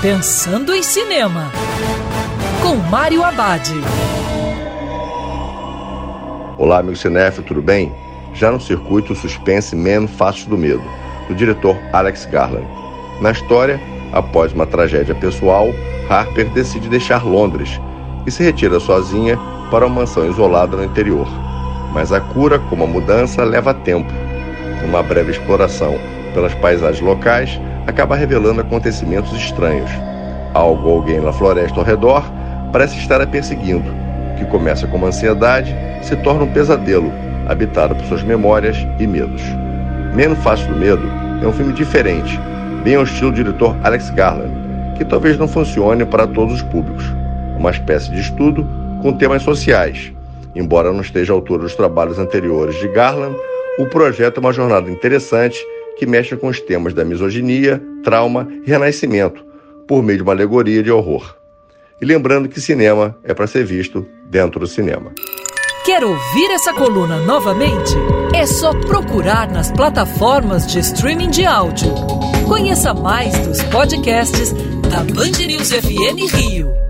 Pensando em Cinema, com Mário Abad. Olá, amigo cinéfilo, tudo bem? Já no circuito suspense Man Fatos do Medo, do diretor Alex Garland. Na história, após uma tragédia pessoal, Harper decide deixar Londres e se retira sozinha para uma mansão isolada no interior. Mas a cura, como a mudança, leva tempo. Uma breve exploração pelas paisagens locais acaba revelando acontecimentos estranhos. Algo ou alguém na floresta ao redor parece estar a perseguindo, que começa com uma ansiedade, se torna um pesadelo, habitado por suas memórias e medos. Menos Fácil do Medo é um filme diferente, bem ao estilo do diretor Alex Garland, que talvez não funcione para todos os públicos. Uma espécie de estudo com temas sociais. Embora não esteja à altura dos trabalhos anteriores de Garland, o projeto é uma jornada interessante que mexe com os temas da misoginia, trauma e renascimento, por meio de uma alegoria de horror. E lembrando que cinema é para ser visto dentro do cinema. Quer ouvir essa coluna novamente? É só procurar nas plataformas de streaming de áudio. Conheça mais dos podcasts da Band News FM Rio.